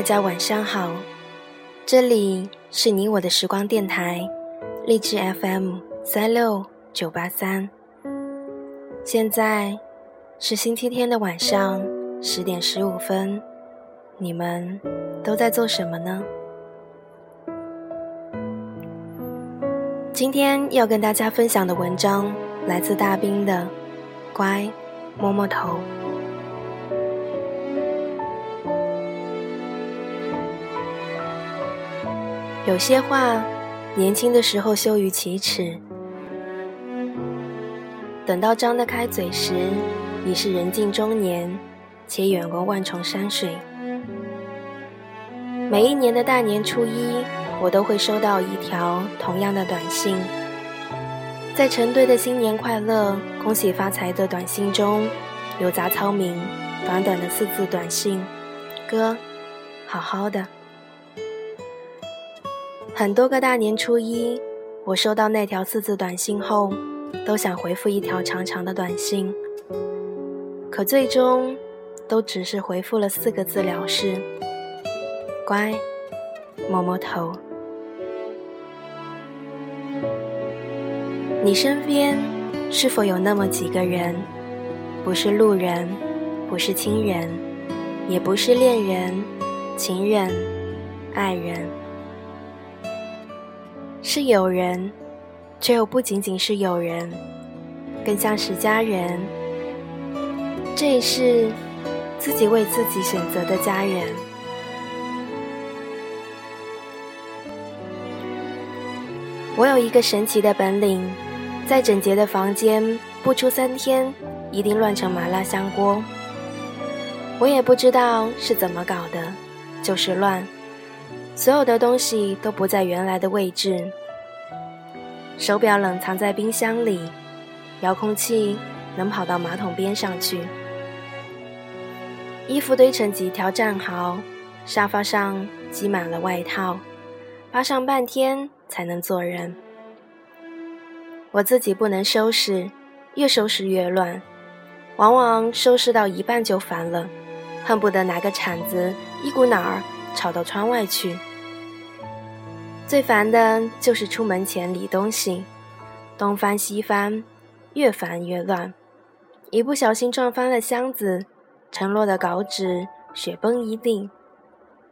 大家晚上好，这里是你我的时光电台，励志 FM 三六九八三。现在是星期天的晚上十点十五分，你们都在做什么呢？今天要跟大家分享的文章来自大兵的《乖，摸摸头》。有些话，年轻的时候羞于启齿，等到张得开嘴时，已是人近中年，且远过万重山水。每一年的大年初一，我都会收到一条同样的短信，在成堆的新年快乐、恭喜发财的短信中，有杂草名短短的四字短信：“哥，好好的。”很多个大年初一，我收到那条四字短信后，都想回复一条长长的短信，可最终都只是回复了四个字了事：乖，摸摸头。你身边是否有那么几个人，不是路人，不是亲人，也不是恋人、情人、爱人？是友人，却又不仅仅是友人，更像是家人。这也是自己为自己选择的家人。我有一个神奇的本领，在整洁的房间不出三天，一定乱成麻辣香锅。我也不知道是怎么搞的，就是乱。所有的东西都不在原来的位置。手表冷藏在冰箱里，遥控器能跑到马桶边上去。衣服堆成几条战壕，沙发上积满了外套，扒上半天才能坐人。我自己不能收拾，越收拾越乱，往往收拾到一半就烦了，恨不得拿个铲子一股脑儿铲到窗外去。最烦的就是出门前理东西，东翻西翻，越翻越乱，一不小心撞翻了箱子，沉落的稿纸雪崩一地，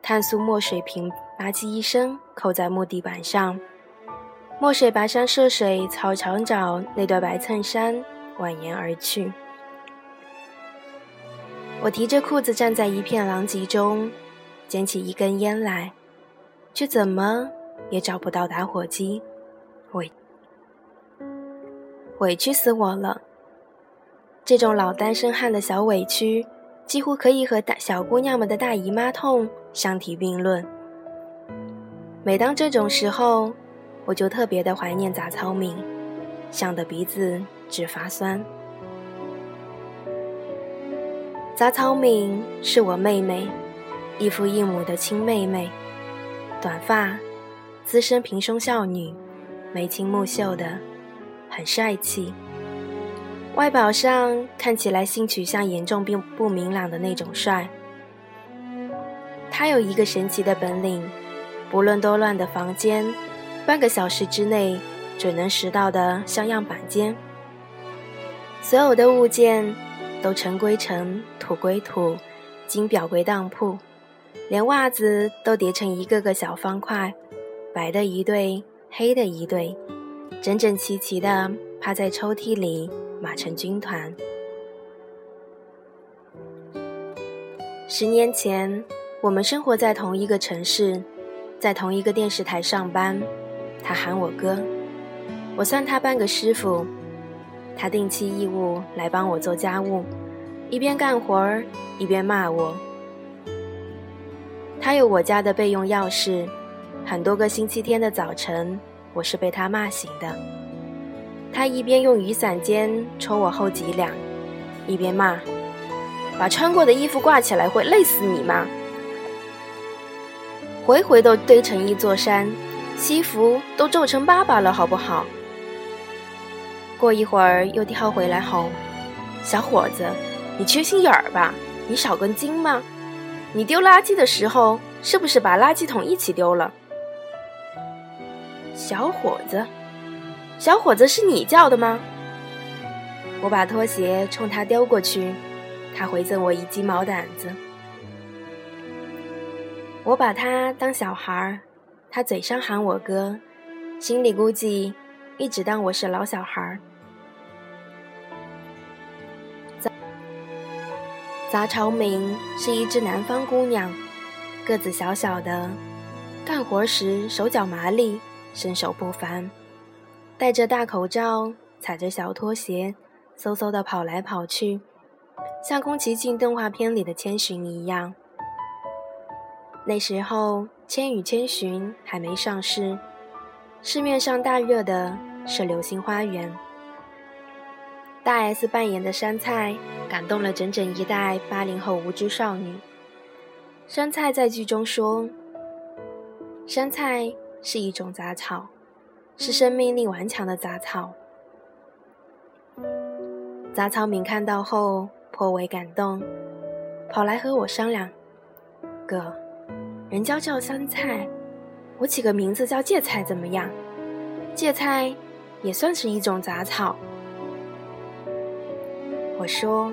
碳素墨水瓶吧唧一声扣在木地板上，墨水跋山涉水草长找那段白衬衫蜿蜒而去。我提着裤子站在一片狼藉中，捡起一根烟来，却怎么？也找不到打火机，委委屈死我了。这种老单身汉的小委屈，几乎可以和大小姑娘们的大姨妈痛相提并论。每当这种时候，我就特别的怀念杂草敏，想得鼻子直发酸。杂草敏是我妹妹，异父异母的亲妹妹，短发。资深平胸少女，眉清目秀的，很帅气。外表上看起来性取向严重并不明朗的那种帅。他有一个神奇的本领，不论多乱的房间，半个小时之内准能拾到的像样板间。所有的物件都尘归尘，土归土，金表归当铺，连袜子都叠成一个个小方块。白的一对，黑的一对，整整齐齐的趴在抽屉里，码成军团。十年前，我们生活在同一个城市，在同一个电视台上班。他喊我哥，我算他半个师傅。他定期义务来帮我做家务，一边干活儿一边骂我。他有我家的备用钥匙。很多个星期天的早晨，我是被他骂醒的。他一边用雨伞尖戳我后脊梁，一边骂：“把穿过的衣服挂起来会累死你吗？回回都堆成一座山，西服都皱成巴巴了，好不好？”过一会儿又跳回来吼：“小伙子，你缺心眼儿吧？你少根筋吗？你丢垃圾的时候是不是把垃圾桶一起丢了？小伙子，小伙子是你叫的吗？我把拖鞋冲他丢过去，他回赠我一鸡毛掸子。我把他当小孩儿，他嘴上喊我哥，心里估计一直当我是老小孩儿。杂朝明是一只南方姑娘，个子小小的，干活时手脚麻利，身手不凡，戴着大口罩，踩着小拖鞋，嗖嗖地跑来跑去，像宫崎骏动画片里的千寻一样。那时候，《千与千寻》还没上市，市面上大热的是《流星花园》。大 S 扮演的杉菜感动了整整一代八零后无知少女。杉菜在剧中说：“杉菜是一种杂草，是生命力顽强的杂草。”杂草敏看到后颇为感动，跑来和我商量：“哥，人家叫酸菜，我起个名字叫芥菜怎么样？芥菜也算是一种杂草。”我说：“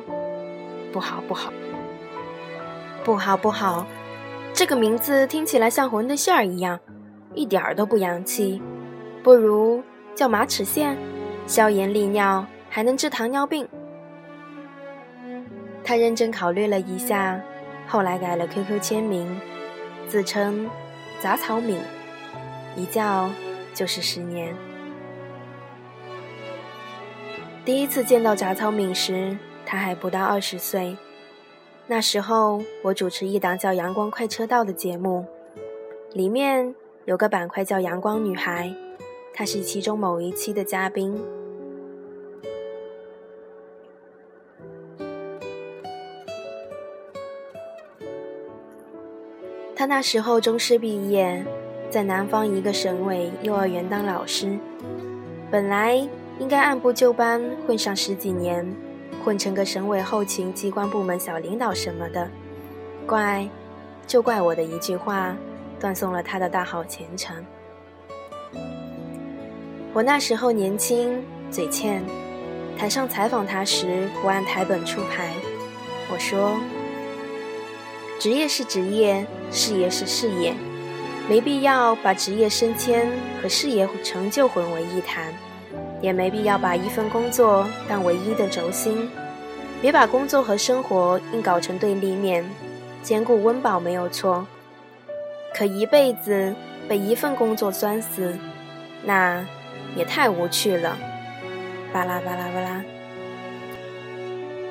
不好，不好，不好，不好！这个名字听起来像馄饨馅儿一样，一点儿都不洋气。不如叫马齿苋，消炎利尿，还能治糖尿病。”他认真考虑了一下，后来改了 QQ 签名，自称“杂草敏”，一叫就是十年。第一次见到杂草敏时，他还不到二十岁。那时候，我主持一档叫《阳光快车道》的节目，里面有个板块叫“阳光女孩”，她是其中某一期的嘉宾。她那时候中师毕业，在南方一个省委幼儿园当老师，本来。应该按部就班混上十几年，混成个省委后勤机关部门小领导什么的，怪，就怪我的一句话，断送了他的大好前程。我那时候年轻嘴欠，台上采访他时不按台本出牌，我说：职业是职业，事业是事业，没必要把职业升迁和事业成就混为一谈。也没必要把一份工作当唯一的轴心，别把工作和生活硬搞成对立面，兼顾温饱没有错，可一辈子被一份工作钻死，那也太无趣了。巴拉巴拉巴拉，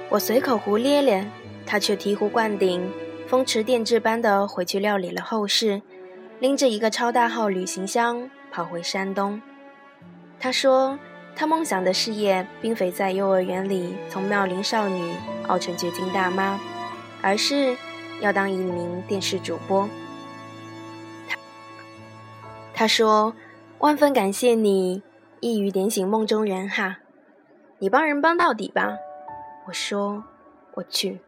我随口胡咧咧，他却醍醐灌顶，风驰电掣般的回去料理了后事，拎着一个超大号旅行箱跑回山东。他说。他梦想的事业，并非在幼儿园里从妙龄少女熬成绝经大妈，而是要当一名电视主播。他说：“万分感谢你，一语点醒梦中人哈，你帮人帮到底吧。”我说：“我去，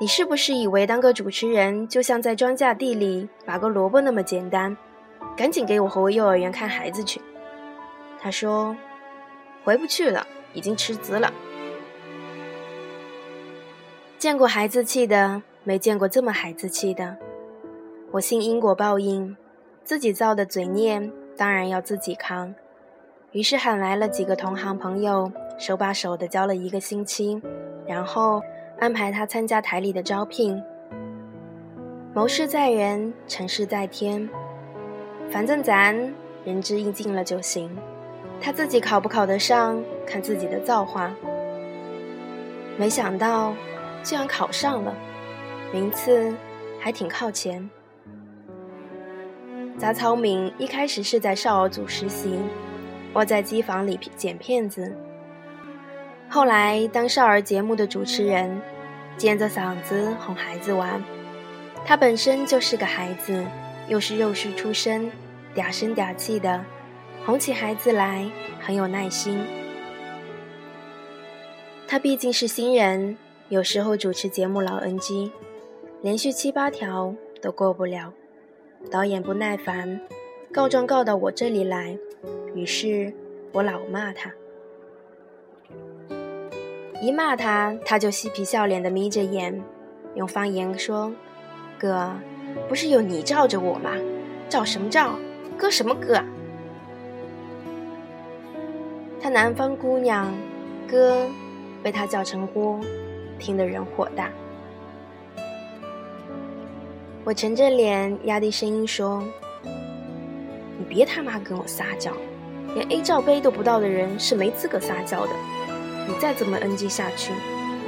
你是不是以为当个主持人就像在庄稼地里拔个萝卜那么简单？赶紧给我回幼儿园看孩子去。”他说。回不去了，已经辞职了。见过孩子气的，没见过这么孩子气的。我信因果报应，自己造的嘴孽当然要自己扛。于是喊来了几个同行朋友，手把手的教了一个星期，然后安排他参加台里的招聘。谋事在人，成事在天，反正咱仁至义尽了就行。他自己考不考得上，看自己的造化。没想到，竟然考上了，名次还挺靠前。杂草敏一开始是在少儿组实习，窝在机房里剪片子。后来当少儿节目的主持人，尖着嗓子哄孩子玩。他本身就是个孩子，又是幼师出身，嗲声嗲气的。哄起孩子来很有耐心。他毕竟是新人，有时候主持节目老 NG，连续七八条都过不了。导演不耐烦，告状告到我这里来，于是我老骂他。一骂他，他就嬉皮笑脸的眯着眼，用方言说：“哥，不是有你罩着我吗？罩什么罩？哥什么哥？”他南方姑娘，哥被他叫成锅，听得人火大。我沉着脸，压低声音说：“你别他妈跟我撒娇，连 A 罩杯都不到的人是没资格撒娇的。”你再这么 NG 下去，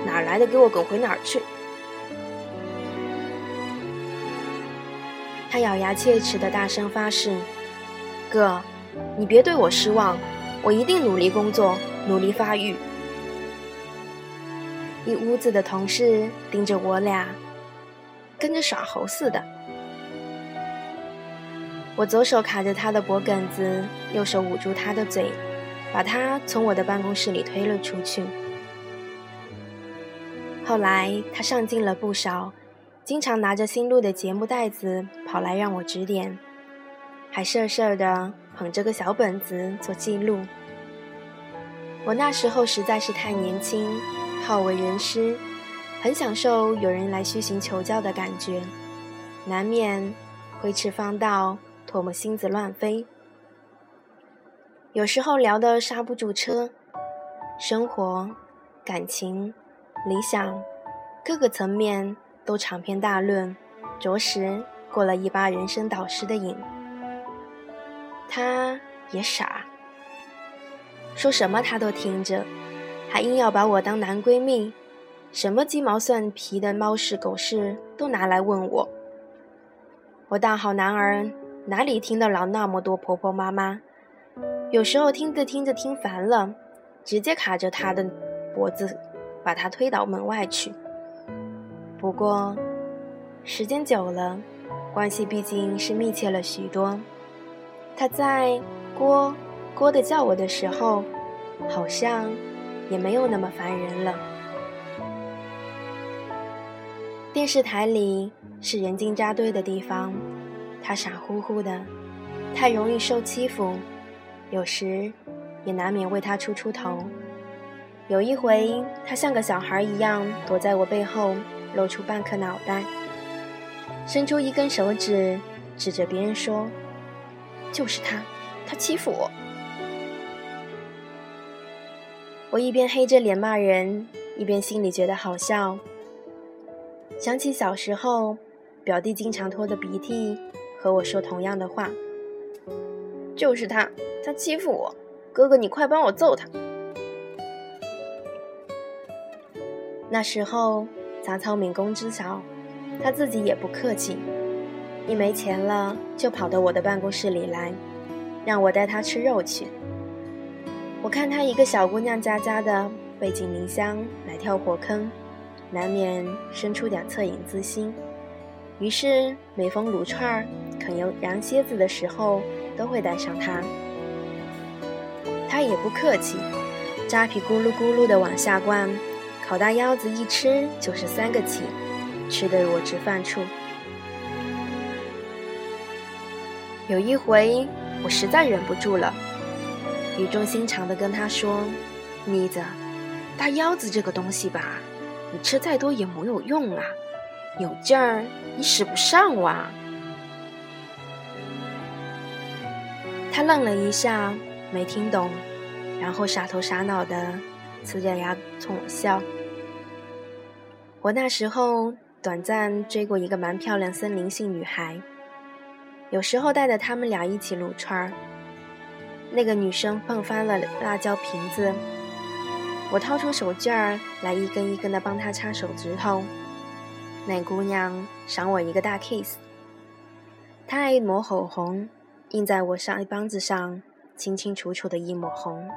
哪来的给我滚回哪儿去！他咬牙切齿的大声发誓：“哥，你别对我失望，我一定努力工作，努力发育。”一屋子的同事盯着我俩，跟着耍猴似的。我左手卡着他的脖梗子，右手捂住他的嘴。把他从我的办公室里推了出去。后来他上进了不少，经常拿着新录的节目带子跑来让我指点，还事儿事儿的捧着个小本子做记录。我那时候实在是太年轻，好为人师，很享受有人来虚心求教的感觉，难免挥斥方道，唾沫星子乱飞。有时候聊得刹不住车，生活、感情、理想，各个层面都长篇大论，着实过了一把人生导师的瘾。他也傻，说什么他都听着，还硬要把我当男闺蜜，什么鸡毛蒜皮的猫事狗事都拿来问我。我大好男儿哪里听得了那么多婆婆妈妈？有时候听着听着听烦了，直接卡着他的脖子，把他推到门外去。不过，时间久了，关系毕竟是密切了许多。他在“郭郭”的叫我的时候，好像也没有那么烦人了。电视台里是人精扎堆的地方，他傻乎乎的，太容易受欺负。有时，也难免为他出出头。有一回，他像个小孩一样躲在我背后，露出半颗脑袋，伸出一根手指，指着别人说：“就是他，他欺负我。”我一边黑着脸骂人，一边心里觉得好笑。想起小时候，表弟经常拖着鼻涕和我说同样的话：“就是他。”他欺负我，哥哥，你快帮我揍他。那时候杂草敏工资少，他自己也不客气，一没钱了就跑到我的办公室里来，让我带他吃肉去。我看他一个小姑娘家家的背井离乡来跳火坑，难免生出点恻隐之心，于是每逢撸串儿、啃油羊蝎子的时候，都会带上它。他也不客气，扎皮咕噜咕噜的往下灌，烤大腰子一吃就是三个起，吃得我直犯怵。有一回，我实在忍不住了，语重心长地跟他说：“妮子，大腰子这个东西吧，你吃再多也没有用啊，有劲儿你使不上哇。”他愣了一下。没听懂，然后傻头傻脑的呲着牙冲我笑。我那时候短暂追过一个蛮漂亮森林系女孩，有时候带着他们俩一起撸串儿。那个女生碰翻了辣椒瓶子，我掏出手绢儿来一根一根的帮她擦手指头。那姑娘赏我一个大 kiss，她爱抹口红，印在我上帮子上。清清楚楚的一抹红，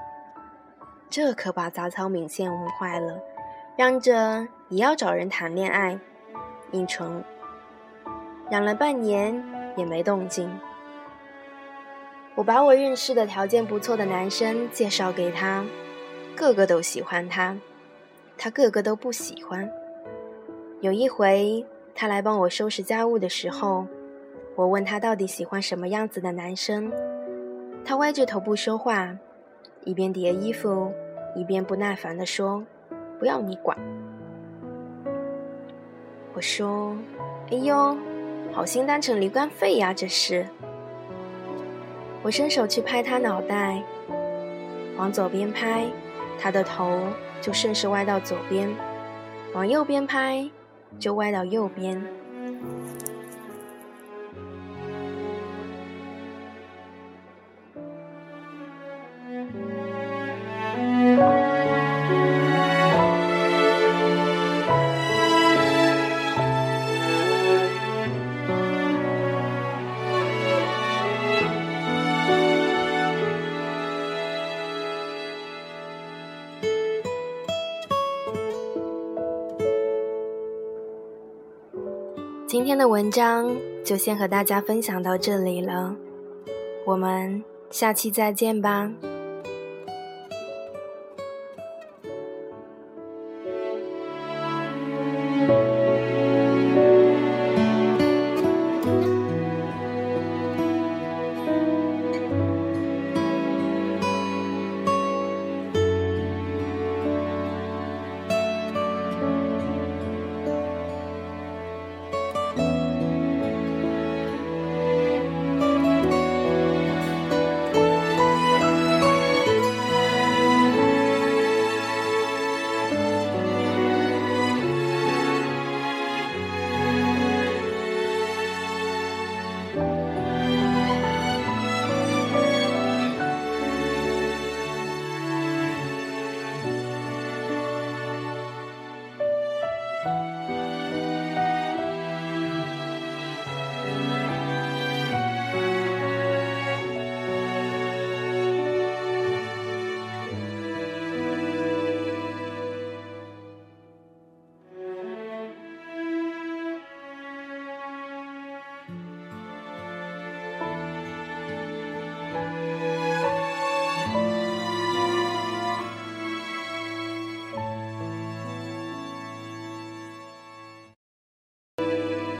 这可把杂草敏羡慕坏了，嚷着也要找人谈恋爱。应承，养了半年也没动静。我把我认识的条件不错的男生介绍给他，个个都喜欢他，他个个都不喜欢。有一回，他来帮我收拾家务的时候，我问他到底喜欢什么样子的男生，他歪着头不说话，一边叠衣服，一边不耐烦地说：“不要你管。”我说：“哎呦，好心当成驴肝肺呀，这是。”我伸手去拍他脑袋，往左边拍，他的头就顺势歪到左边；往右边拍，就歪到右边。今天的文章就先和大家分享到这里了，我们下期再见吧。